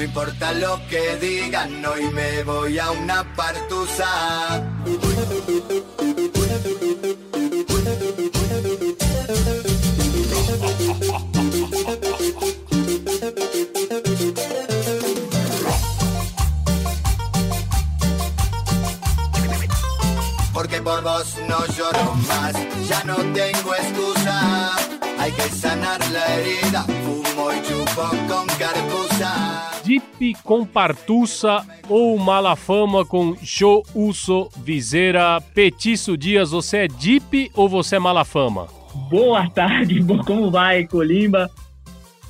No importa lo que digan, hoy me voy a una partusa. Porque por vos no lloro más, ya no tengo excusa. Hay que sanar la herida, fumo y chupo con carpusa. Dip com Partussa ou Malafama com Jo Uso Viseira Petiço Dias, você é Dip ou você é Malafama? Boa tarde, como vai, Colimba?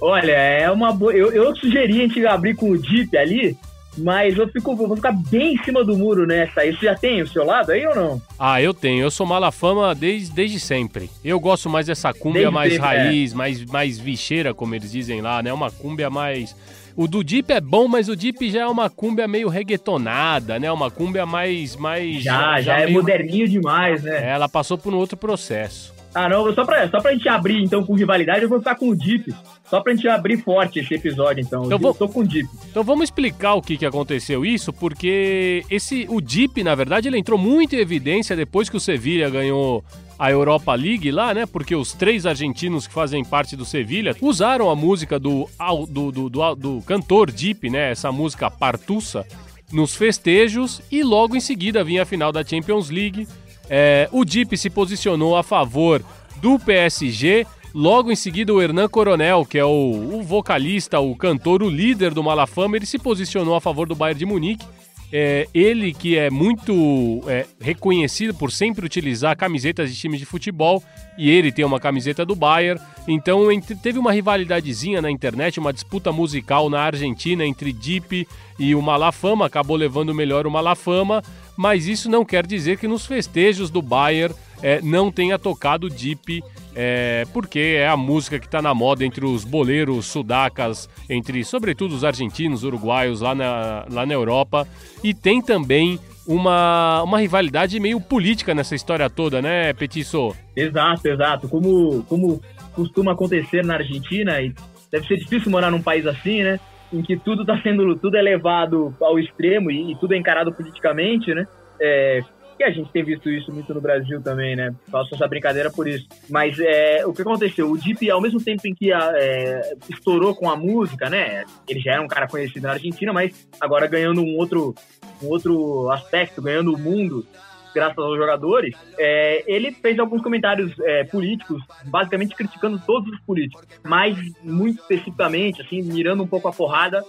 Olha, é uma boa. Eu, eu sugeri a gente abrir com o Jeep ali, mas eu fico, vou ficar bem em cima do muro nessa. Isso já tem o seu lado aí ou não? Ah, eu tenho. Eu sou Malafama desde, desde sempre. Eu gosto mais dessa cúmbia Desde mais sempre, raiz, mais, mais bicheira, como eles dizem lá, né? Uma cúmbia mais... O do Deep é bom, mas o Deep já é uma cúmbia meio reggaetonada, né? Uma cúmbia mais... mais Já, já, é meio- moderninho demais, né? Ela passou por um outro processo. Ah, não, só pra, só pra gente abrir então com rivalidade, eu vou ficar com o Jeep. Só pra gente abrir forte esse episódio, então. Eu Eu vou- tô com o Jeep. Então vamos explicar o que, que aconteceu isso, porque esse o Deep, na verdade, ele entrou muito em evidência depois que o Sevilha ganhou a Europa League lá, né? Porque os três argentinos que fazem parte do Sevilha usaram a música do, do, do, do, do cantor Deep, né? Essa música Partussa, nos festejos e logo em seguida vinha a final da Champions League. É, o Deep se posicionou a favor do PSG. Logo em seguida, o Hernan Coronel, que é o, o vocalista, o cantor, o líder do Malafama, ele se posicionou a favor do Bayern de Munique. É, ele que é muito é, reconhecido por sempre utilizar camisetas de times de futebol e ele tem uma camiseta do Bayern. Então teve uma rivalidadezinha na internet, uma disputa musical na Argentina entre Deep e o Malafama. Acabou levando melhor o Malafama, mas isso não quer dizer que nos festejos do Bayern é, não tenha tocado Deep, é, porque é a música que está na moda entre os boleiros sudacas, entre sobretudo os argentinos, uruguaios lá na, lá na Europa. E tem também uma, uma rivalidade meio política nessa história toda, né, Petiço? Exato, exato. Como, como costuma acontecer na Argentina, e deve ser difícil morar num país assim, né? Em que tudo tá sendo, tudo é levado ao extremo e, e tudo é encarado politicamente, né? É, que a gente tem visto isso muito no Brasil também, né? Faço essa brincadeira por isso. Mas é, o que aconteceu? O Deep, ao mesmo tempo em que a, é, estourou com a música, né? Ele já era um cara conhecido na Argentina, mas agora ganhando um outro, um outro aspecto, ganhando o mundo, graças aos jogadores, é, ele fez alguns comentários é, políticos, basicamente criticando todos os políticos, mas muito especificamente, assim, mirando um pouco a porrada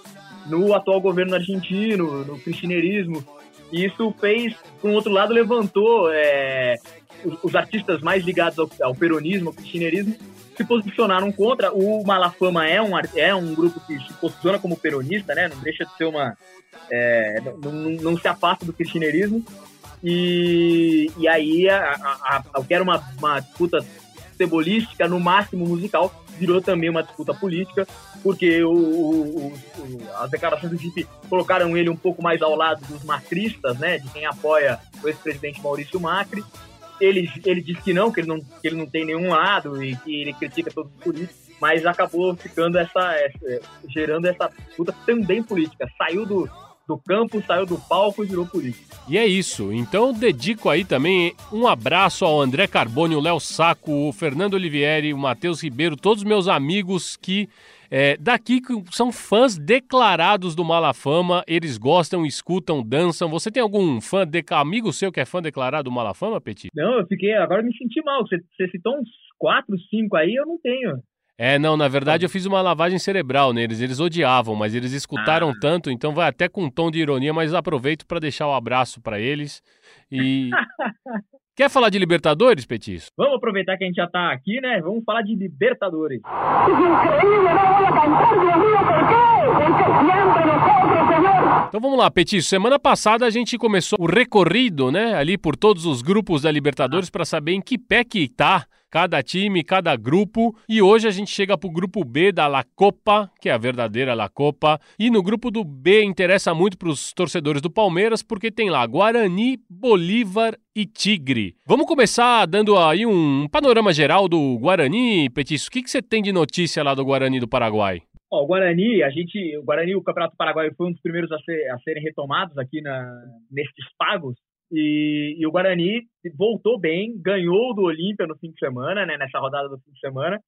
no atual governo argentino, no cristianismo. E isso fez, por um outro lado, levantou é, os, os artistas mais ligados ao, ao peronismo, ao cristianismo, se posicionaram contra. O Malafama é um, é um grupo que se posiciona como peronista, né? Não deixa de ser uma. é, não, não- se afasta do cristianismo. E, e aí, a, a, a, o que era uma, uma disputa futebolística, no máximo musical, virou também uma disputa política, porque o, o- o- as declarações do Jeep colocaram ele um pouco mais ao lado dos macristas, né, de quem apoia o ex-presidente Maurício Macri. Ele, ele disse que não, que ele não, que ele não tem nenhum lado e que ele critica todos os políticos, mas acabou ficando essa, essa- gerando essa disputa também política. Saiu do, do campo, saiu do palco e virou política. E é isso. Então dedico aí também um abraço ao André Carbone, o Léo Saco, o Fernando Olivieri, o Matheus Ribeiro, todos os meus amigos que é, daqui são fãs declarados do Malafama, eles gostam, escutam, dançam. Você tem algum fã, de, amigo seu que é fã declarado do Malafama, Petit? Não, eu fiquei, agora me senti mal. Você, você citou uns quatro, cinco aí, eu não tenho. É, não, na verdade eu fiz uma lavagem cerebral neles. Eles odiavam, mas eles escutaram ah. tanto, então vai até com um tom de ironia, mas aproveito para deixar o um abraço para eles. E Quer falar de Libertadores, Petis? Vamos aproveitar que a gente já tá aqui, né? Vamos falar de Libertadores. Então vamos lá, Petis. Semana passada a gente começou o recorrido, né? Ali por todos os grupos da Libertadores para saber em que pé que tá cada time, cada grupo. E hoje a gente chega para o grupo B da La Copa, que é a verdadeira La Copa. E no grupo do B interessa muito para os torcedores do Palmeiras, porque tem lá Guarani, Bolívar e Tigre. Vamos começar dando aí um panorama geral do Guarani, Petis. O que, que você tem de notícia lá do Guarani do Paraguai? o Guarani, a gente, o Guarani, o Campeonato Paraguai foi um dos primeiros a, ser, a serem retomados aqui na, nestes pagos. E, e, o Guarani voltou bem, ganhou do Olímpia no fim de semana, né, nessa rodada do fim de semana,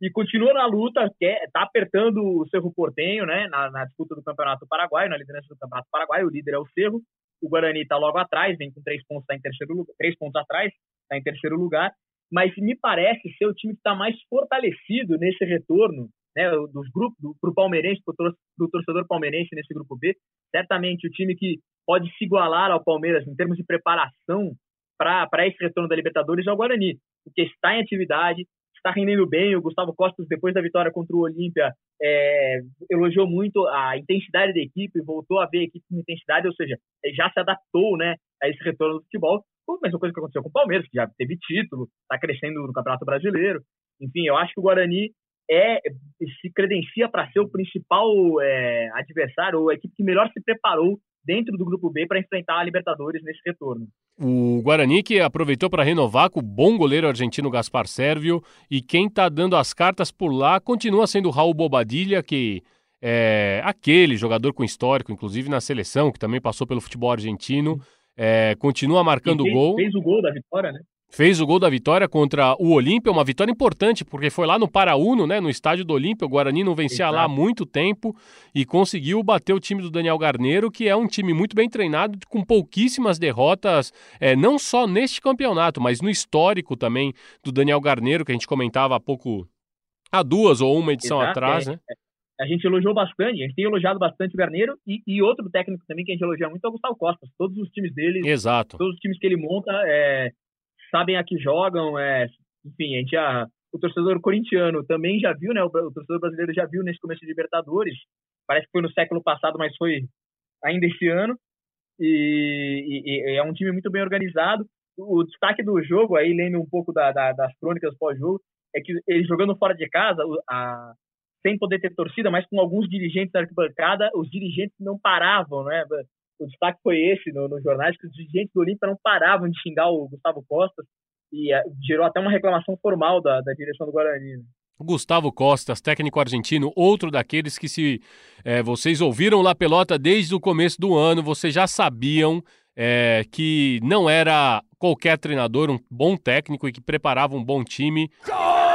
e continua na luta, quer, tá apertando o Cerro Portenho, né, na, na disputa do Campeonato Paraguai, na liderança do Campeonato Paraguai, o líder é o Cerro, o Guarani está logo atrás, vem com três pontos, tá em terceiro lugar, três pontos atrás, está em terceiro lugar, mas me parece ser o time que está mais fortalecido nesse retorno, né, dos grupos, para o palmeirense, para o torcedor palmeirense nesse grupo B, certamente o time que pode se igualar ao Palmeiras em termos de preparação para esse retorno da Libertadores é o Guarani, porque está em atividade, está rendendo bem. O Gustavo Costa, depois da vitória contra o Olímpia, é, elogiou muito a intensidade da equipe, voltou a ver a equipe com intensidade, ou seja, já se adaptou né, a esse retorno do futebol. A mesma coisa que aconteceu com o Palmeiras, que já teve título, está crescendo no Campeonato Brasileiro. Enfim, eu acho que o Guarani é se credencia para ser o principal é, adversário, ou a equipe que melhor se preparou dentro do grupo B para enfrentar a Libertadores nesse retorno. O Guarani que aproveitou para renovar com o bom goleiro argentino Gaspar Sérvio e quem está dando as cartas por lá continua sendo o Raul Bobadilha, que é aquele jogador com histórico, inclusive na seleção, que também passou pelo futebol argentino, é, continua marcando fez, gol. Fez o gol da vitória, né? Fez o gol da vitória contra o Olímpia, uma vitória importante, porque foi lá no Paraúno, né, no estádio do Olímpia. O Guarani não vencia Exato. lá há muito tempo e conseguiu bater o time do Daniel Garneiro, que é um time muito bem treinado, com pouquíssimas derrotas, é, não só neste campeonato, mas no histórico também do Daniel Garneiro, que a gente comentava há pouco, há duas ou uma edição Exato, atrás, é, né? É, a gente elogiou bastante, a gente tem elogiado bastante o Garneiro e, e, outro técnico também que a gente elogia muito é o Gustavo Costa. Todos os times dele, Exato. todos os times que ele monta, é, sabem a que jogam, é, enfim, a gente já, o torcedor corintiano também já viu, né? O, o, torcedor brasileiro já viu nesse começo de Libertadores. Parece que foi no século passado, mas foi ainda esse ano. E, e, e é um time muito bem organizado. O destaque do jogo, aí lendo um pouco da, da, das crônicas pós-jogo, é que ele jogando fora de casa, a, sem poder ter torcida, mas com alguns dirigentes da arquibancada, os dirigentes não paravam, né? O destaque foi esse no, no jornais, que os dirigentes do Olímpia não paravam de xingar o Gustavo Costa e uh, gerou até uma reclamação formal da, da direção do Guarani. Né? Gustavo Costas, técnico argentino, outro daqueles que se é, vocês ouviram La Pelota desde o começo do ano, vocês já sabiam é, que não era qualquer treinador, um bom técnico e que preparava um bom time. Gol!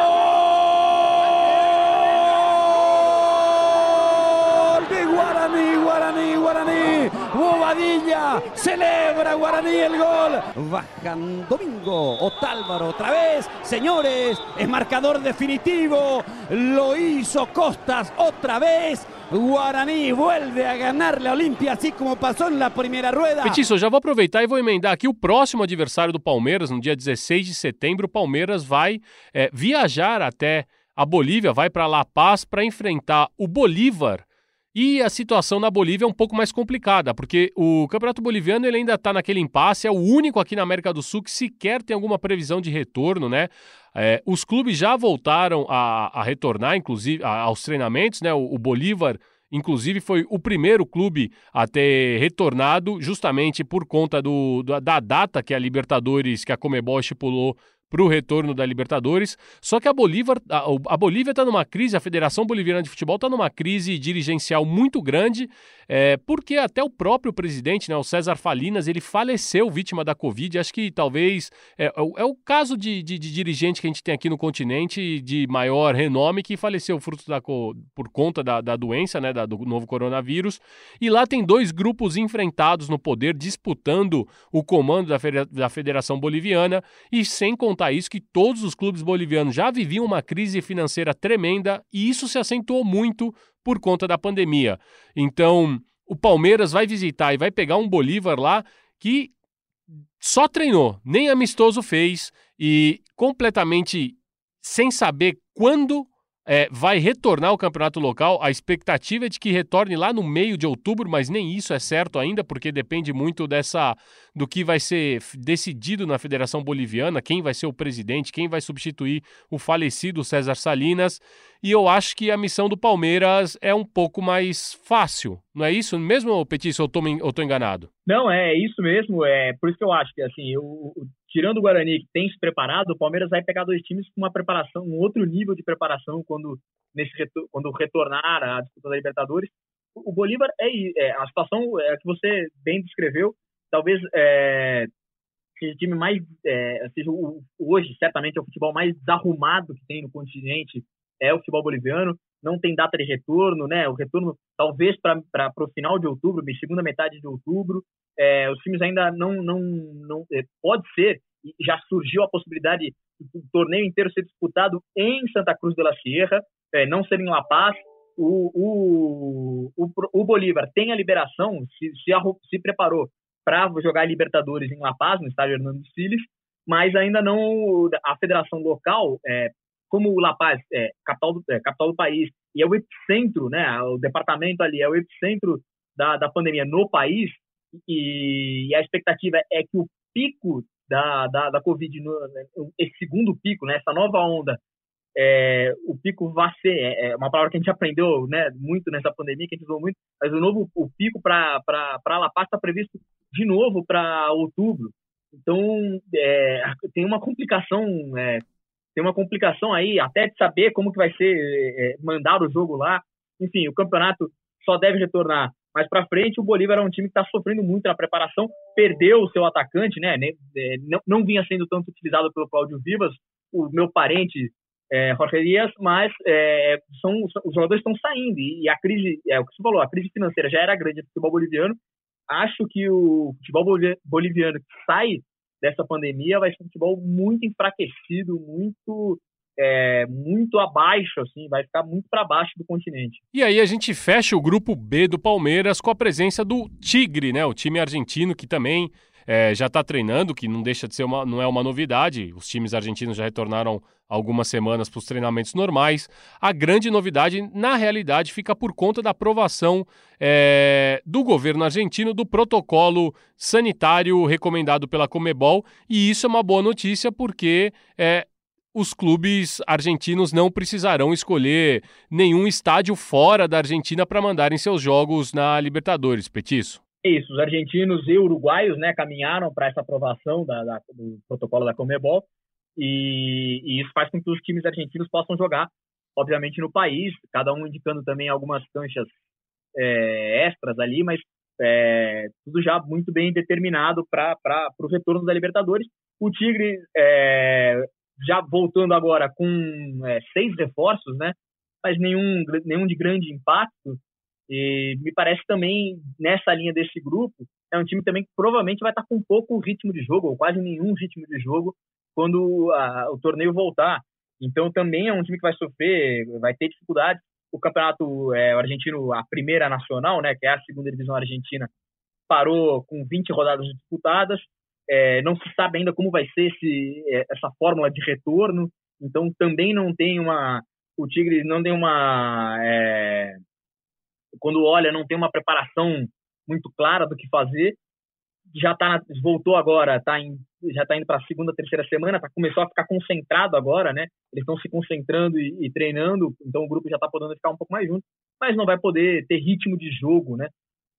Celebra Guaraní el gol. Bajan Domingo, Otálvaro otra vez. Señores, es marcador definitivo. Lo hizo Costas otra vez. Guarani vuelve a ganarle a Olímpia, assim como passou na primeira rueda. Petiço, já vou aproveitar e vou emendar aqui o próximo adversário do Palmeiras, no dia 16 de setembro. O Palmeiras vai é, viajar até a Bolívia, vai para La Paz para enfrentar o Bolívar e a situação na Bolívia é um pouco mais complicada, porque o Campeonato Boliviano ele ainda está naquele impasse, é o único aqui na América do Sul que sequer tem alguma previsão de retorno, né? É, os clubes já voltaram a, a retornar, inclusive, a, aos treinamentos, né? O, o Bolívar Inclusive, foi o primeiro clube a ter retornado, justamente por conta do, da, da, data que a Libertadores, que a Comebol estipulou para o retorno da Libertadores. Só que a Bolívia a, Bolívia está numa crise, a Federação Boliviana de Futebol está numa crise dirigencial muito grande, é, porque até o próprio presidente, né, o César Falinas, ele faleceu vítima da Covid. Acho que talvez é, é, é o caso de, de, de, dirigente que a gente tem aqui no continente de maior renome que faleceu fruto da, por conta da, da doença, né, da, do novo coronavírus. E lá tem dois grupos enfrentados no poder, disputando o comando da, da Federação Boliviana, e sem contar isso, que todos os clubes bolivianos já viviam uma crise financeira tremenda, e isso se acentuou muito por conta da pandemia. Então, o Palmeiras vai visitar e vai pegar um Bolívar lá que só treinou, nem amistoso fez e completamente sem saber quando é, vai retornar ao campeonato local. A expectativa é de que retorne lá no meio de outubro, mas nem isso é certo ainda, porque depende muito dessa do que vai ser decidido na Federação Boliviana, quem vai ser o presidente, quem vai substituir o falecido César Salinas. E eu acho que a missão do Palmeiras é um pouco mais fácil, não é isso mesmo, Petício, ou eu tô enganado? Não, é isso mesmo. É por isso que eu acho que assim, eu, tirando o Guarani que tem se preparado, o Palmeiras vai pegar dois times com uma preparação, um outro nível de preparação quando nesse quando retornar à disputa da Libertadores. O Bolívar é, é a situação é, que você bem descreveu. Talvez é, seja o time mais é, seja o, hoje certamente é o futebol mais desarrumado que tem no continente é o futebol boliviano. Não tem data de retorno, né? O retorno talvez para o final de outubro, segunda metade de outubro. É, os times ainda não, não, não é, pode ser, já surgiu a possibilidade do torneio inteiro ser disputado em Santa Cruz de la Sierra, é, não ser em La Paz. O, o, o, o Bolívar tem a liberação, se, se, se preparou para jogar Libertadores em La Paz, no estádio Hernando Siles, mas ainda não a federação local, é, como La Paz é capital é capital do país e é o epicentro, né, o departamento ali é o epicentro da, da pandemia no país, e, e a expectativa é que o pico da, da, da Covid, no, esse segundo pico, né, essa nova onda, é, o pico vai ser, é, é, uma palavra que a gente aprendeu né, muito nessa pandemia, que a gente usou muito, mas o novo o pico para La Paz está previsto de novo para outubro. Então, é, tem uma complicação, é, tem uma complicação aí, até de saber como que vai ser é, mandar o jogo lá. Enfim, o campeonato só deve retornar mais para frente, o Bolívar é um time que está sofrendo muito na preparação, perdeu o seu atacante, né? É, não, não vinha sendo tanto utilizado pelo Cláudio Vivas, o meu parente é, Jorge Dias, mas é, são, os jogadores estão saindo e, a crise, é o que você falou, a crise financeira já era grande no futebol boliviano. Acho que o futebol boliviano que sai dessa pandemia vai ser um futebol muito enfraquecido, muito é, muito abaixo, assim, vai ficar muito para baixo do continente. E aí a gente fecha o grupo B do Palmeiras com a presença do Tigre, né? O time argentino que também é, já está treinando, que não deixa de ser uma, não é uma novidade. Os times argentinos já retornaram algumas semanas para os treinamentos normais. A grande novidade, na realidade, fica por conta da aprovação é, do governo argentino do protocolo sanitário recomendado pela Comebol. E isso é uma boa notícia porque é, os clubes argentinos não precisarão escolher nenhum estádio fora da Argentina para mandarem seus jogos na Libertadores, Petiço. Isso, os argentinos e uruguaios né, caminharam para essa aprovação da, da, do protocolo da Comebol e, e, isso faz com que os times argentinos possam jogar, obviamente, no país, cada um indicando também algumas canchas é, extras ali, mas é, tudo já muito bem determinado para o retorno da Libertadores. O Tigre é, já voltando agora com é, seis reforços, né? Mas nenhum, nenhum de grande impacto. E me parece também, nessa linha desse grupo, é um time também que provavelmente vai estar com pouco ritmo de jogo, ou quase nenhum ritmo de jogo, quando a, o torneio voltar. Então também é um time que vai sofrer, vai ter dificuldades. O campeonato é, argentino, a primeira nacional, né, que é a segunda divisão argentina, parou com 20 rodadas disputadas. É, não se sabe ainda como vai ser esse, é, essa fórmula de retorno, então também não tem uma. O Tigre não tem uma. É, quando olha, não tem uma preparação muito clara do que fazer. Já tá, voltou agora, tá em, já está indo para a segunda, terceira semana, tá, começou a ficar concentrado agora, né? Eles estão se concentrando e, e, treinando, então o grupo já está podendo ficar um pouco mais junto, mas não vai poder ter ritmo de jogo, né?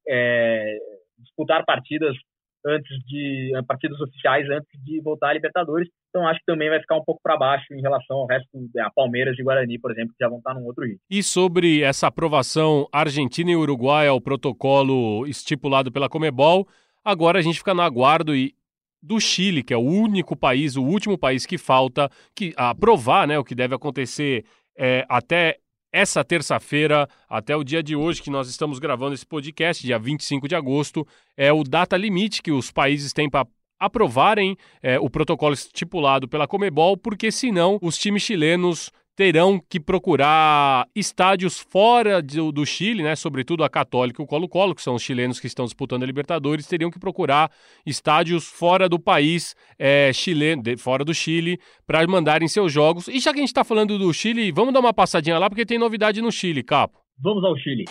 É, disputar partidas antes de partidas oficiais antes de voltar à Libertadores. Então acho que também vai ficar um pouco para baixo em relação ao resto, a Palmeiras e Guarani, por exemplo, que já vão estar num outro ritmo. E sobre essa aprovação Argentina e Uruguai ao protocolo estipulado pela Comebol, agora a gente fica no aguardo e do Chile, que é o único país, o último país que falta que aprovar, né, o que deve acontecer é, até essa terça-feira, até o dia de hoje que nós estamos gravando esse podcast, dia 25 de agosto, é o data limite que os países têm para aprovarem é, o protocolo estipulado pela Comebol, porque senão os times chilenos terão que procurar estádios fora do, do, Chile, né? Sobretudo a Católica e o Colo-Colo, que são os chilenos que estão disputando a Libertadores, teriam que procurar estádios fora do país é, chileno, de, fora do Chile, para mandarem seus jogos. E já que a gente está falando do Chile, vamos dar uma passadinha lá, porque tem novidade no Chile, Capo. Vamos ao Chile.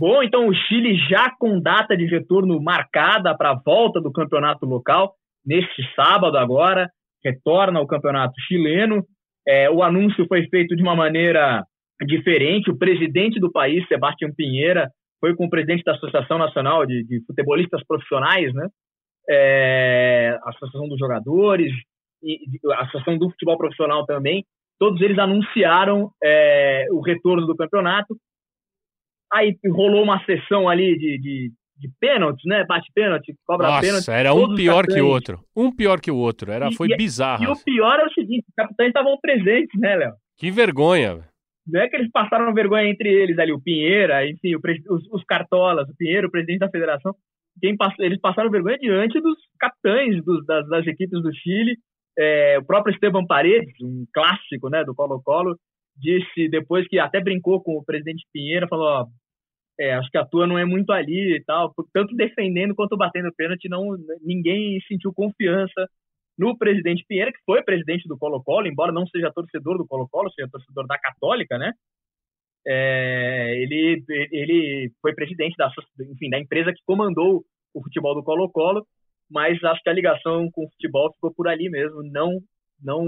Bom, então o Chile já com data de retorno marcada para a volta do campeonato local, neste sábado agora, retorna ao campeonato chileno. É, o anúncio foi feito de uma maneira diferente. O presidente do país, Sebastião Pinheira, foi com o presidente da Associação Nacional de, de Futebolistas Profissionais, né? É, Associação dos Jogadores, e Associação do Futebol Profissional também. Todos eles anunciaram é, o retorno do campeonato Aí rolou uma sessão ali de, de, de pênaltis, né? Bate pênalti, cobra Nossa, pênalti. era um pior que o outro. Um pior que o outro. Era, e, foi e, bizarro. E o pior é o seguinte: os capitães estavam presentes, né, Léo? Que vergonha. Não é que eles passaram vergonha entre eles ali, o Pinheira, enfim, o, os, os, cartolas, o Pinheiro, o presidente da federação. Quem passou, eles passaram vergonha diante dos capitães dos, das, das, equipes do Chile. É, o próprio Esteban Paredes, um clássico né, do Colo-Colo, disse depois que até brincou com o presidente Pinheiro, falou: ó, é, acho que a tua não é muito ali e tal, tanto defendendo quanto batendo pênalti, não, ninguém sentiu confiança no presidente Pinheiro, que foi presidente do Colo-Colo, embora não seja torcedor do Colo-Colo, seja torcedor da Católica, né? É, ele, ele foi presidente da, enfim, da empresa que comandou o futebol do Colo-Colo, mas acho que a ligação com o futebol ficou por ali mesmo, não, não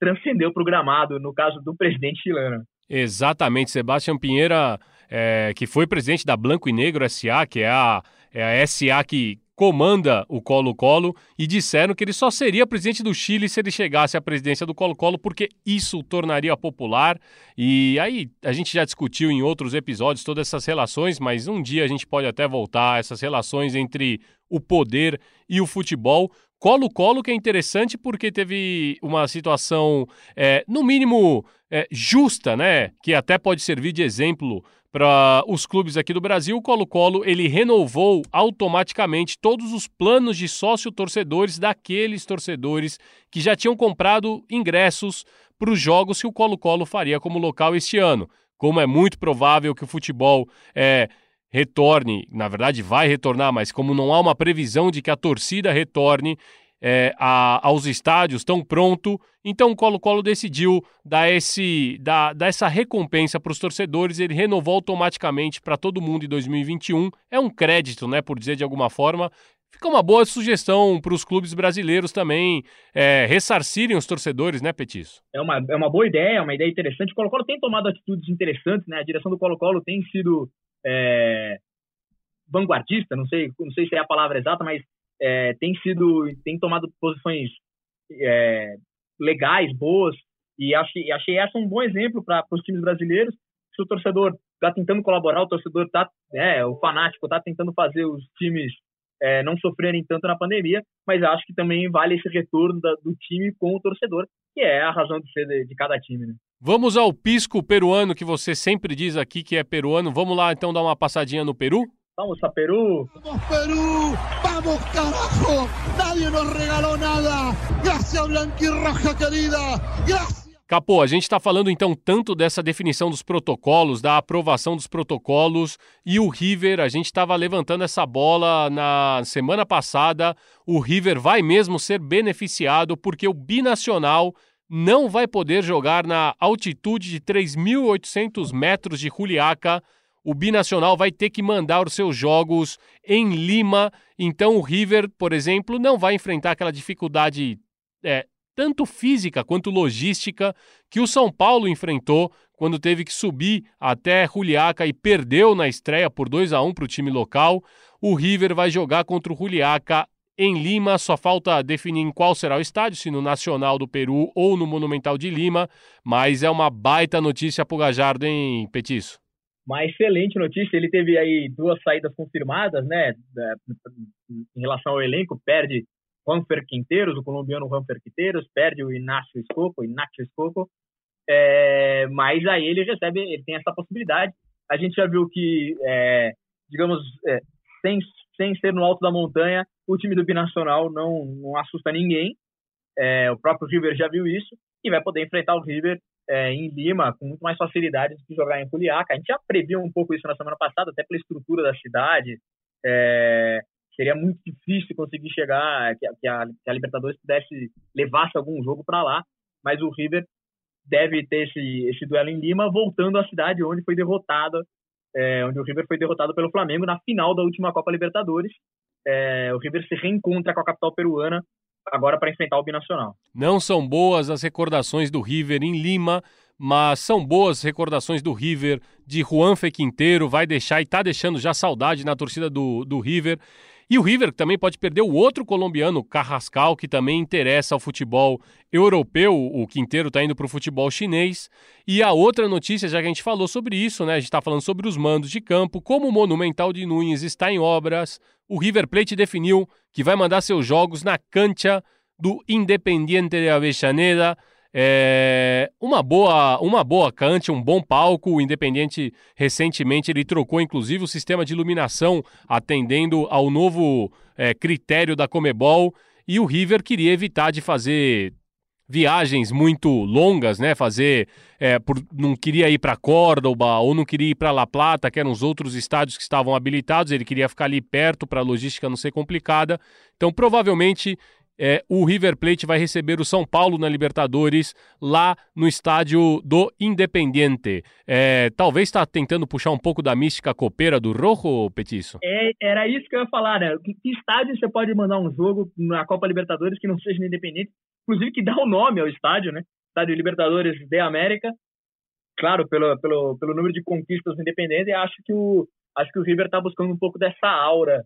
transcendeu para o gramado, no caso do presidente chileno. Exatamente, Sebastião Pinheira é, que foi presidente da Blanco e Negro SA, que é a, é a SA que comanda o Colo-Colo, e disseram que ele só seria presidente do Chile se ele chegasse à presidência do Colo-Colo, porque isso o tornaria popular. E aí a gente já discutiu em outros episódios todas essas relações, mas um dia a gente pode até voltar a essas relações entre o poder e o futebol. Colo-Colo que é interessante porque teve uma situação, é, no mínimo, é, justa, né? Que até pode servir de exemplo para os clubes aqui do Brasil, o Colo-Colo ele renovou automaticamente todos os planos de sócio-torcedores daqueles torcedores que já tinham comprado ingressos para os jogos que o Colo-Colo faria como local este ano. Como é muito provável que o futebol é, retorne, na verdade vai retornar, mas como não há uma previsão de que a torcida retorne, é, a, aos estádios tão pronto. Então o Colo-Colo decidiu dar, esse, dar, dar essa recompensa para os torcedores. Ele renovou automaticamente para todo mundo em 2021. É um crédito, né, por dizer de alguma forma. Fica uma boa sugestão para os clubes brasileiros também é, ressarcirem os torcedores, né, Petiço? É uma, é uma boa ideia, é uma ideia interessante. O Colo-Colo tem tomado atitudes interessantes, né? A direção do Colo-Colo tem sido é, vanguardista, não sei, não sei se é a palavra exata, mas é, tem sido, tem tomado posições é, legais, boas, e achei, achei essa um bom exemplo para os times brasileiros. Se o torcedor está tentando colaborar, o torcedor está, é, o fanático está tentando fazer os times é, não sofrerem tanto na pandemia, mas acho que também vale esse retorno da, do time com o torcedor, que é a razão de ser de, de cada time. Né? Vamos ao pisco peruano que você sempre diz aqui que é peruano. Vamos lá então dar uma passadinha no Peru? Vamos a Perú. Vamos Perú, vamos carajo. Nadie nos regaló nada. Gracias Blanquirroja querida. Gracias. Capô, a gente está falando então tanto dessa definição dos protocolos, da aprovação dos protocolos e o River, a gente estava levantando essa bola na semana passada. O River vai mesmo ser beneficiado porque o binacional não vai poder jogar na altitude de 3.800 metros de Juliaca o Binacional vai ter que mandar os seus jogos em Lima. Então o River, por exemplo, não vai enfrentar aquela dificuldade é, tanto física quanto logística, que o São Paulo enfrentou quando teve que subir até Juliaca e perdeu na estreia por 2 a 1 para o time local. O River vai jogar contra o Juliaca em Lima, só falta definir em qual será o estádio, se no Nacional do Peru ou no Monumental de Lima, mas é uma baita notícia para o Gajardo, hein, Petiço? Uma excelente notícia, ele teve aí duas saídas confirmadas, né, em relação ao elenco, perde Juanfer Quinteiros, o colombiano Juanfer Quinteiros, perde o Inácio Escoco, Inácio Escoco, é, mas aí ele recebe, ele tem essa possibilidade. A gente já viu que, é, digamos, é, sem, sem ser no alto da montanha, o time do Binacional não, não assusta ninguém. É, o próprio River já viu isso e vai poder enfrentar o River é, em Lima com muito mais facilidade do que jogar em Culiaca. A gente já previu um pouco isso na semana passada, até pela estrutura da cidade. É, seria muito difícil conseguir chegar, que, que, a, que a Libertadores pudesse levasse algum jogo para lá, mas o River deve ter esse, esse duelo em Lima, voltando à cidade onde foi derrotada, é, onde o River foi derrotado pelo Flamengo na final da última Copa Libertadores. É, o River se reencontra com a capital peruana agora para enfrentar o Binacional. Não são boas as recordações do River em Lima, mas são boas recordações do River de Juan Quinteiro, vai deixar e está deixando já saudade na torcida do, do River. E o River também pode perder o outro colombiano, Carrascal, que também interessa ao futebol europeu. O Quinteiro está indo para o futebol chinês. E a outra notícia, já que a gente falou sobre isso, né? A gente está falando sobre os mandos de campo. Como o Monumental de Nunes está em obras, o River Plate definiu que vai mandar seus jogos na cancha do Independiente de Avellaneda. É uma boa, uma boa cante, um bom palco. O Independiente recentemente ele trocou inclusive o sistema de iluminação atendendo ao novo é, critério da Comebol e o River queria evitar de fazer viagens muito longas, né? Fazer, é, por, não queria ir para Córdoba ou não queria ir para La Plata, que eram os outros estádios que estavam habilitados. Ele queria ficar ali perto para a logística não ser complicada. Então, provavelmente é, o River Plate vai receber o São Paulo na Libertadores lá no estádio do Independiente. É, talvez está tentando puxar um pouco da mística copeira do Rojo, Petiço? É, era isso que eu ia falar, né? Que, estádio você pode mandar um jogo na Copa Libertadores que não seja no Independente? Inclusive que dá o um nome ao estádio, né? Estádio Libertadores de América. Claro, pelo, pelo, pelo número de conquistas do Independente, acho que o, acho que o River está buscando um pouco dessa aura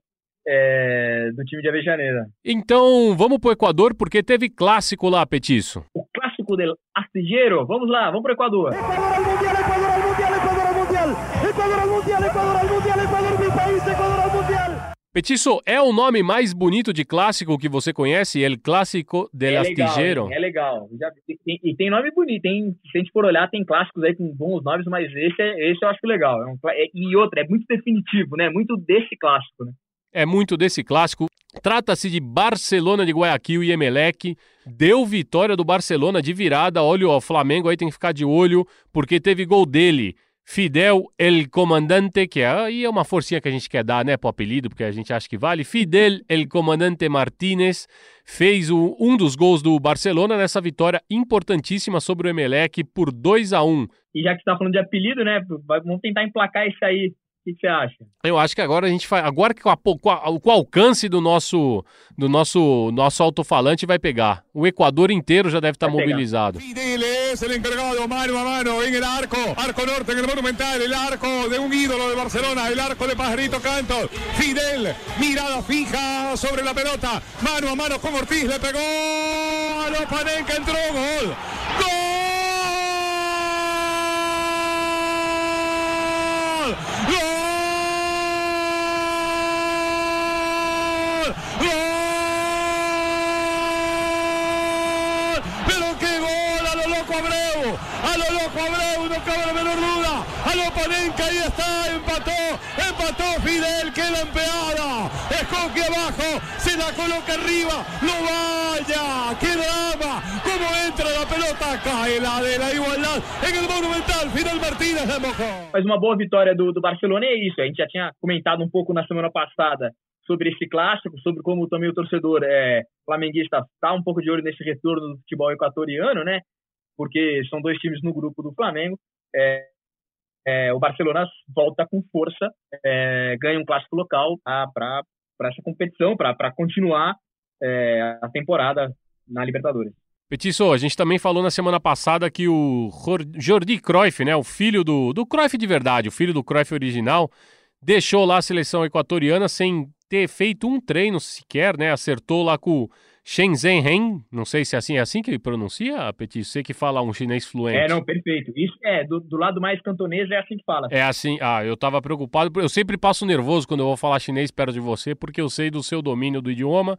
é, do time de Avejaneira. Então, vamos para o Equador, porque teve clássico lá, Petiço. O clássico del Astillero. Vamos lá, vamos para o Equador. Equador al Mundial, Equador al Mundial, Equador al Mundial. Equador al Mundial, Equador al Mundial, Equador mi país, Equador al Mundial. Petiço, é o nome mais bonito de clássico que você conhece? El Clássico del é Astillero? Legal, é legal. Já, tem, e tem nome bonito. Tem, se a gente for olhar, tem clássicos aí com bons nomes, mas esse, é, esse eu acho legal. É um, é, e outra, é muito definitivo, né? Muito desse clássico, né? É muito desse clássico. Trata-se de Barcelona de Guayaquil e Emelec. Deu vitória do Barcelona de virada. Olha, o Flamengo aí tem que ficar de olho, porque teve gol dele. Fidel El Comandante, que aí é uma forcinha que a gente quer dar, né, pro apelido, porque a gente acha que vale. Fidel El Comandante Martínez fez o, um dos gols do Barcelona nessa vitória importantíssima sobre o Emelec por 2 a 1 E já que você tá falando de apelido, né, vamos tentar emplacar isso aí que, que você acha? Eu acho que agora a gente faz. Agora que com, a, com, a, com o alcance do nosso do nosso nosso alto-falante vai pegar. O Equador inteiro já deve estar mobilizado. Fidel es el encargado mano a mano en el arco, arco norte en el Monumental, el arco de un ídolo de Barcelona, el arco de Pajarito Cantos. Fidel, mirada fija sobre la pelota, mano a mano con Ortiz, le pegó a los Panenca, entró gol. ¡Gol! Panenca, ahí está, empató, empató Fidel, queda empeada, escoque abajo, se la coloca arriba, no vaya, qué drama, cómo entra la pelota, cae la de la igualdad en el Monumental, Fidel Martínez de mojó. Mas uma boa vitória do, do Barcelona é isso, a gente já tinha comentado um pouco na semana passada sobre esse clássico, sobre como também o torcedor é, flamenguista está um pouco de olho nesse retorno do futebol equatoriano, né? Porque são dois times no grupo do Flamengo. É, é, o Barcelona volta com força, é, ganha um clássico local para essa competição, para continuar é, a temporada na Libertadores. Petiço, a gente também falou na semana passada que o Jordi Cruyff, né, o filho do, do Cruyff de verdade, o filho do Cruyff original, deixou lá a seleção equatoriana sem ter feito um treino sequer, né? Acertou lá com Shenzhen Hen, não sei se é assim, é assim que ele pronuncia, Petit? Você que fala um chinês fluente. É, não, perfeito. Isso é, do, do, lado mais cantonês é assim que fala. É assim, ah, eu tava preocupado, eu sempre passo nervoso quando eu vou falar chinês perto de você, porque eu sei do seu domínio do idioma.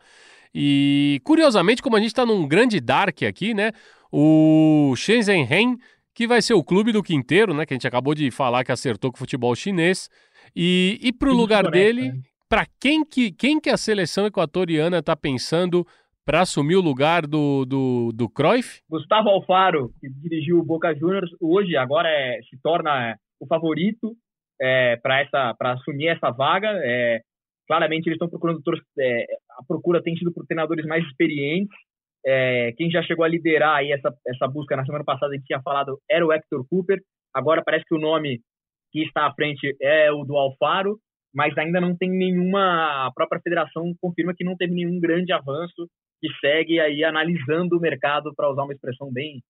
E, curiosamente, como a gente tá num grande dark aqui, né, o Shenzhen Hen, que vai ser o clube do Quinteiro, né, que a gente acabou de falar que acertou com o futebol chinês, e, e pro lugar dele, né? para quem que, quem que a seleção equatoriana tá pensando para assumir o lugar do, do, do Cruyff? Gustavo Alfaro, que dirigiu o Boca Juniors, hoje agora é, se torna o favorito é, para assumir essa vaga. É, claramente eles estão procurando é, a procura tem sido por treinadores mais experientes. É, quem já chegou a liderar aí essa, essa busca na semana passada, gente tinha falado, era o Hector Cooper. Agora parece que o nome que está à frente é o do Alfaro, mas ainda não tem nenhuma. A própria federação confirma que não teve nenhum grande avanço que segue aí analisando o mercado, para usar uma expressão bem,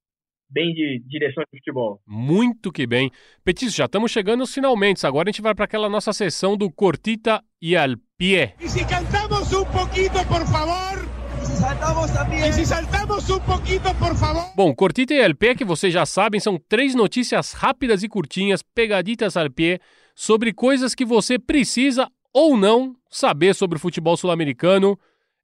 bem de direção de futebol. Muito que bem. Petício, já estamos chegando aos finalmente. Agora a gente vai para aquela nossa sessão do Cortita e al pie. E se cantamos um pouquinho, por favor? E se saltamos também? E se saltamos um pouquinho, por favor? Bom, Cortita e al pie, que vocês já sabem, são três notícias rápidas e curtinhas, pegaditas al pie, sobre coisas que você precisa ou não saber sobre o futebol sul-americano.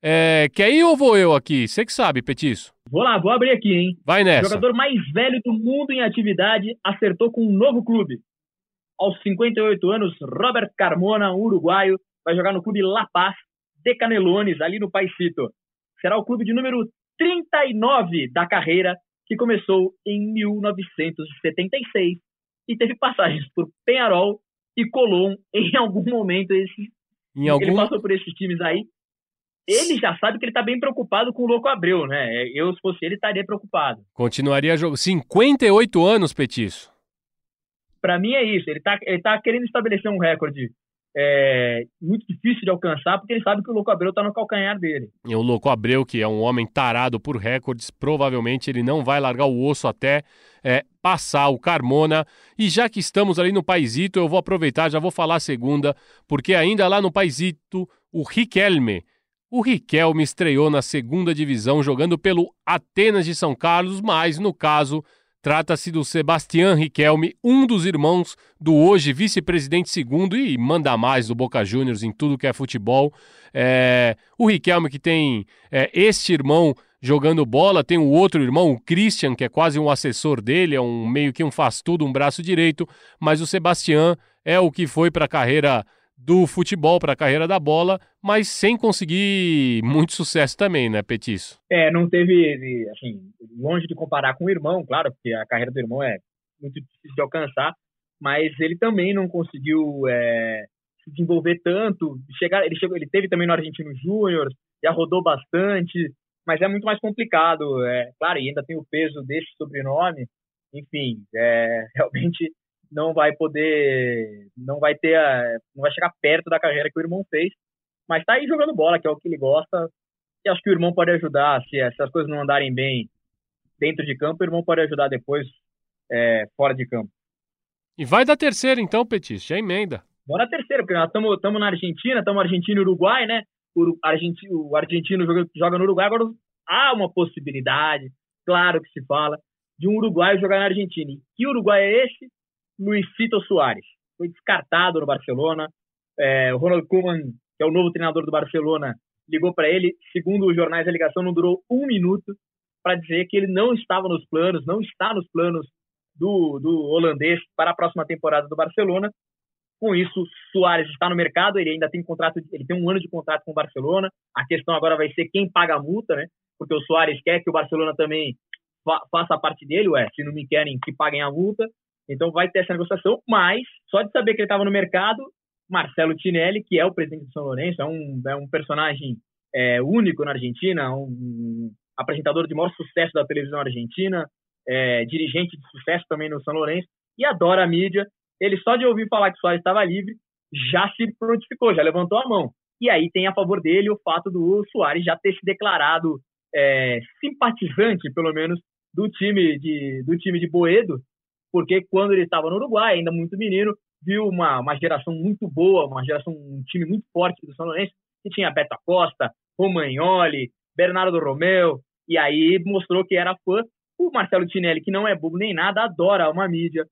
É, quer ir ou vou eu aqui? Você que sabe, Petiço. Vou lá, vou abrir aqui, hein? Vai nessa. O jogador mais velho do mundo em atividade acertou com um novo clube. Aos 58 anos, Robert Carmona, um uruguaio, vai jogar no clube La Paz de Canelones, ali no Paisito. Será o clube de número 39 da carreira, que começou em 1976 e teve passagens por Penharol e Colón em algum momento. Esse, em algum... Ele passou por esses times aí ele já sabe que ele está bem preocupado com o Louco Abreu, né? Eu, se fosse ele, estaria preocupado. Continuaria jogando. 58 anos, Petiço. Para mim é isso. Ele está ele tá querendo estabelecer um recorde é, muito difícil de alcançar, porque ele sabe que o Louco Abreu está no calcanhar dele. E o Louco Abreu, que é um homem tarado por recordes, provavelmente ele não vai largar o osso até é, passar o Carmona. E já que estamos ali no Paisito, eu vou aproveitar, já vou falar a segunda, porque ainda lá no Paisito, o Riquelme o Riquelme estreou na segunda divisão jogando pelo Atenas de São Carlos, mas no caso trata-se do Sebastião Riquelme, um dos irmãos do hoje vice-presidente segundo e manda mais do Boca Juniors em tudo que é futebol. É, o Riquelme que tem é, este irmão jogando bola, tem o outro irmão, o Christian, que é quase um assessor dele, é um meio que um faz tudo, um braço direito, mas o Sebastião é o que foi para a carreira do futebol para a carreira da bola, mas sem conseguir muito sucesso também, né, Petiço? É, não teve, assim, longe de comparar com o irmão, claro, porque a carreira do irmão é muito difícil de alcançar, mas ele também não conseguiu é, se desenvolver tanto. Chegar, ele, chegou, ele teve também no Argentino Júnior, já rodou bastante, mas é muito mais complicado, é, claro, e ainda tem o peso desse sobrenome, enfim, é, realmente não vai poder, não vai ter, a, não vai chegar perto da carreira que o irmão fez, mas tá aí jogando bola, que é o que ele gosta, e acho que o irmão pode ajudar, se, se as coisas não andarem bem dentro de campo, o irmão pode ajudar depois é, fora de campo. E vai da terceira então, Petis, já emenda. Bora na terceira, porque nós estamos na Argentina, estamos Argentina e Uruguai, né? O argentino, o argentino joga, joga no Uruguai, agora há uma possibilidade, claro que se fala, de um uruguaio jogar na Argentina. E que Uruguai é esse? Luisito Soares. Foi descartado no Barcelona. É, o Ronald Koeman, que é o novo treinador do Barcelona, ligou para ele. Segundo os jornais, a ligação não durou um minuto para dizer que ele não estava nos planos, não está nos planos do, do holandês para a próxima temporada do Barcelona. Com isso, Soares está no mercado, ele ainda tem contrato, ele tem um ano de contrato com o Barcelona. A questão agora vai ser quem paga a multa, né? Porque o Soares quer que o Barcelona também fa faça a parte dele, ué, se não me querem que paguem a multa. Então vai ter essa negociação, mas só de saber que ele estava no mercado, Marcelo Tinelli, que é o presidente do São Lourenço, é um, é um personagem é, único na Argentina, um apresentador de maior sucesso da televisão argentina, é, dirigente de sucesso também no São Lourenço, e adora a mídia. Ele só de ouvir falar que Soares estava livre, já se prontificou, já levantou a mão. E aí tem a favor dele o fato do Soares já ter se declarado é, simpatizante, pelo menos, do time de, do time de Boedo, porque quando ele estava no Uruguai, ainda muito menino, viu uma, uma geração muito boa, uma geração, um time muito forte do São Lourenço, que tinha Beto Acosta, Romagnoli, Bernardo Romeu, e aí mostrou que era fã. O Marcelo Tinelli, que não é bobo nem nada, adora uma mídia,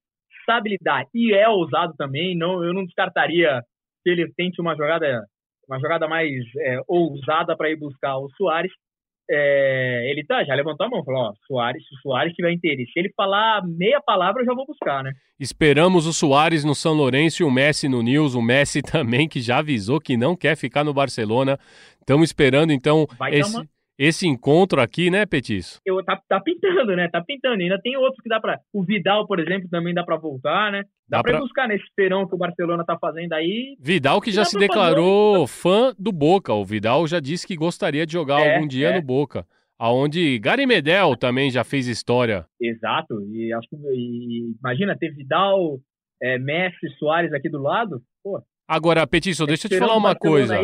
sabe lidar e é ousado também. Não, eu não descartaria que ele tente uma jogada, uma jogada mais é, ousada para ir buscar o Soares é, ele tá, já levantou a mão, falou, ó, Soares, se o Soares tiver interesse, se ele falar meia palavra, eu já vou buscar, né? Esperamos o Soares no São Lourenço e o Messi no News, o Messi também, que já avisou que não quer ficar no Barcelona. Estamos esperando, então, Vai esse, uma esse encontro aqui, né, Petiço? Eu, tá, tá pintando, né? Tá pintando. Ainda tem outros que dá para O Vidal, por exemplo, também dá para voltar, né? Dá, dá para pra... buscar nesse esperão que o Barcelona tá fazendo aí. Vidal que já se declarou fã do Boca. O Vidal já disse que gostaria de jogar é, algum dia é. no Boca. Aonde Gary Medel também já fez história. Exato. E, acho que, e imagina ter Vidal, é, Messi, Soares aqui do lado. Pô, Agora, Petiço, deixa eu te falar uma coisa.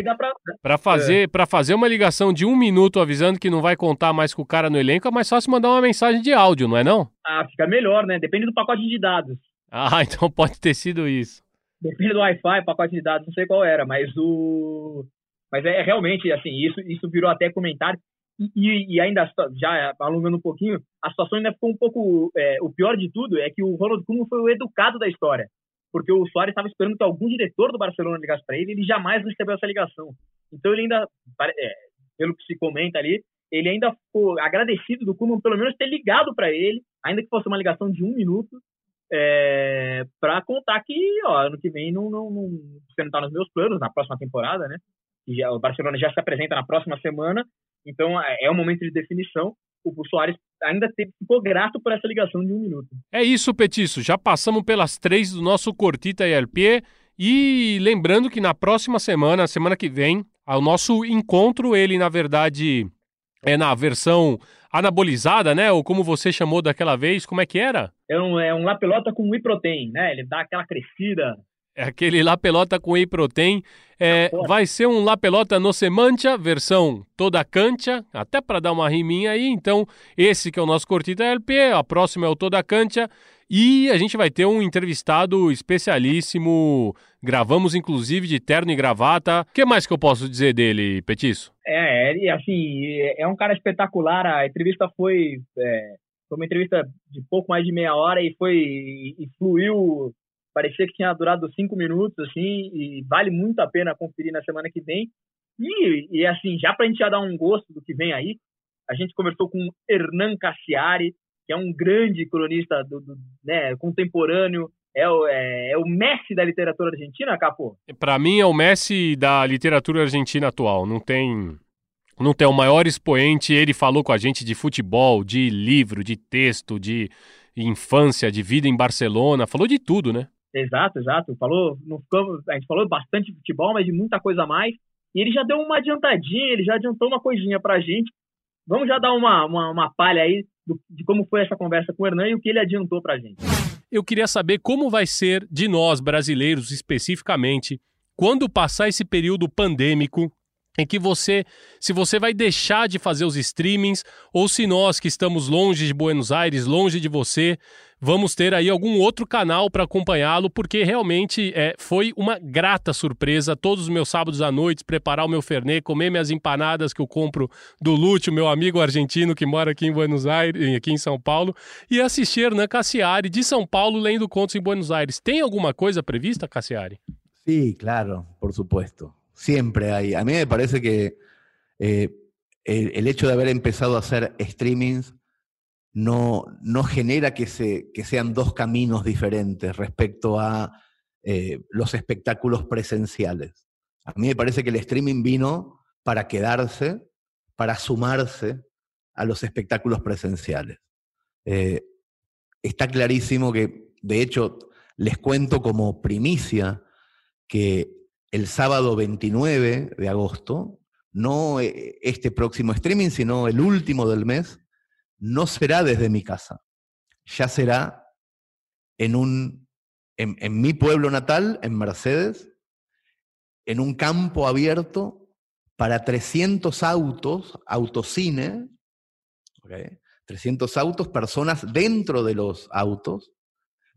Para fazer, é. fazer uma ligação de um minuto avisando que não vai contar mais com o cara no elenco, é mais fácil mandar uma mensagem de áudio, não é não? Ah, fica melhor, né? Depende do pacote de dados. Ah, então pode ter sido isso. Depende do Wi-Fi, pacote de dados, não sei qual era, mas o. Mas é realmente, assim, isso, isso virou até comentário. E, e, ainda, já alongando um pouquinho, a situação ainda ficou um pouco. É, o pior de tudo é que o Ronald Koeman foi o educado da história porque o Soares estava esperando que algum diretor do Barcelona ligasse para ele, ele jamais recebeu essa ligação. Então ele ainda, é, pelo que se comenta ali, ele ainda ficou agradecido do Koeman pelo menos ter ligado para ele, ainda que fosse uma ligação de um minuto, é, para contar que ó, ano que vem não, não, não, você não está nos meus planos, na próxima temporada, né? Já, o Barcelona já se apresenta na próxima semana, então é, é um momento de definição o Soares ainda teve, ficou grato por essa ligação de um minuto. É isso, Petiço. Já passamos pelas três do nosso Cortita ELP. E lembrando que na próxima semana, semana que vem, o nosso encontro, ele na verdade é na versão anabolizada, né? Ou como você chamou daquela vez, como é que era? É um, é um La Pelota com whey protein, né? Ele dá aquela crescida aquele La Pelota com Whey Protein. É, vai ser um La Pelota no Semantia, versão toda cancha, até para dar uma riminha aí. Então, esse que é o nosso Cortita LP, a próxima é o Toda Cancha. E a gente vai ter um entrevistado especialíssimo. Gravamos, inclusive, de terno e gravata. O que mais que eu posso dizer dele, Petiço? É, ele, assim, é um cara espetacular. A entrevista foi, é, foi uma entrevista de pouco mais de meia hora e foi e fluiu parecia que tinha durado cinco minutos, assim, e vale muito a pena conferir na semana que vem. E, e assim, já para a gente já dar um gosto do que vem aí, a gente conversou com Hernan Cassiari, que é um grande cronista do, do né, contemporâneo, é o, é, é, o Messi da literatura argentina, Capô? Para mim é o Messi da literatura argentina atual. Não tem, não tem o maior expoente. Ele falou com a gente de futebol, de livro, de texto, de infância, de vida em Barcelona. Falou de tudo, né? Exato, exato. Falou, não ficamos, a gente falou bastante de futebol, mas de muita coisa a mais. E ele já deu uma adiantadinha, ele já adiantou uma coisinha pra gente. Vamos já dar uma, uma, uma palha aí do, de como foi essa conversa com o Hernan e o que ele adiantou pra gente. Eu queria saber como vai ser de nós, brasileiros especificamente, quando passar esse período pandêmico, em que você, se você vai deixar de fazer os streamings, ou se nós que estamos longe de Buenos Aires, longe de você, vamos ter aí algum outro canal para acompanhá-lo, porque realmente é, foi uma grata surpresa todos os meus sábados à noite preparar o meu fernet, comer minhas empanadas que eu compro do Lúcio, meu amigo argentino que mora aqui em Buenos Aires, aqui em São Paulo, e assistir Hernan Cassiari de São Paulo lendo contos em Buenos Aires. Tem alguma coisa prevista, Cassiari? Sí, claro, por supuesto. Siempre hay. A mí me parece que eh, el, hecho de haber empezado a hacer streamings no, no genera que, se, que sean dos caminos diferentes respecto a eh, los espectáculos presenciales. A mí me parece que el streaming vino para quedarse, para sumarse a los espectáculos presenciales. Eh, está clarísimo que, de hecho, les cuento como primicia que el sábado 29 de agosto, no eh, este próximo streaming, sino el último del mes, no será desde mi casa, ya será en, un, en, mi pueblo natal, en Mercedes, en un campo abierto para 300 autos, autocine, ¿ok? 300 autos, personas dentro de los autos,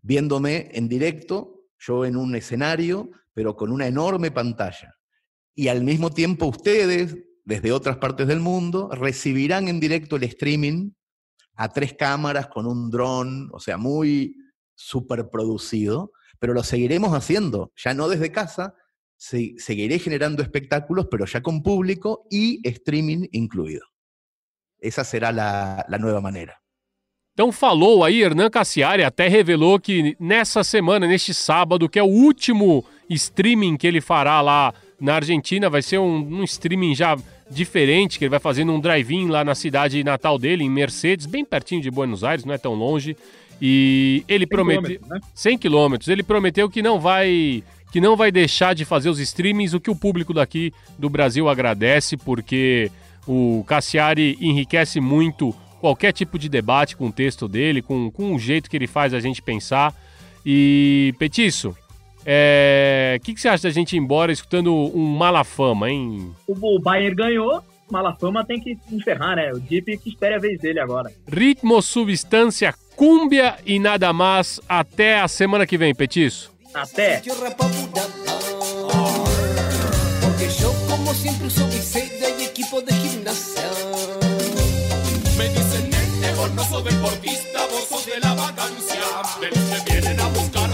viéndome en directo, yo en un escenario, pero con una enorme pantalla. Y al mismo tiempo ustedes, desde otras partes del mundo, recibirán en directo el streaming a tres cámaras con un dron, o sea, muy superproducido, pero lo seguiremos haciendo, ya no desde casa, se- seguiré generando espectáculos, pero ya con público y streaming incluido. Esa será la nueva manera. Então falou aí, Hernan Cassiari até revelou que nessa semana, neste sábado, que é o último streaming que ele fará lá na Argentina, vai ser um, um streaming já diferente, que ele vai fazer num drive-in lá na cidade natal dele, em Mercedes, bem pertinho de Buenos Aires, não é tão longe. E ele prometeu né? 100 quilômetros. Ele prometeu que não vai que não vai deixar de fazer os streamings, o que o público daqui do Brasil agradece, porque o Cassiari enriquece muito qualquer tipo de debate com o texto dele, com, com o jeito que ele faz a gente pensar. E, Petiço, é, o que, que você acha da gente ir embora escutando um Malafama, hein? O, o Bayern ganhou, Malafama tem que encerrar, né? O Deep que espere a vez dele agora. Ritmo, substância, cúmbia e nada mais. Até a semana que vem, Petiço. Até! Porque yo como visera y equipo de gimnasia. todo deportista, vos sos de la vacancia. De te vienen a buscar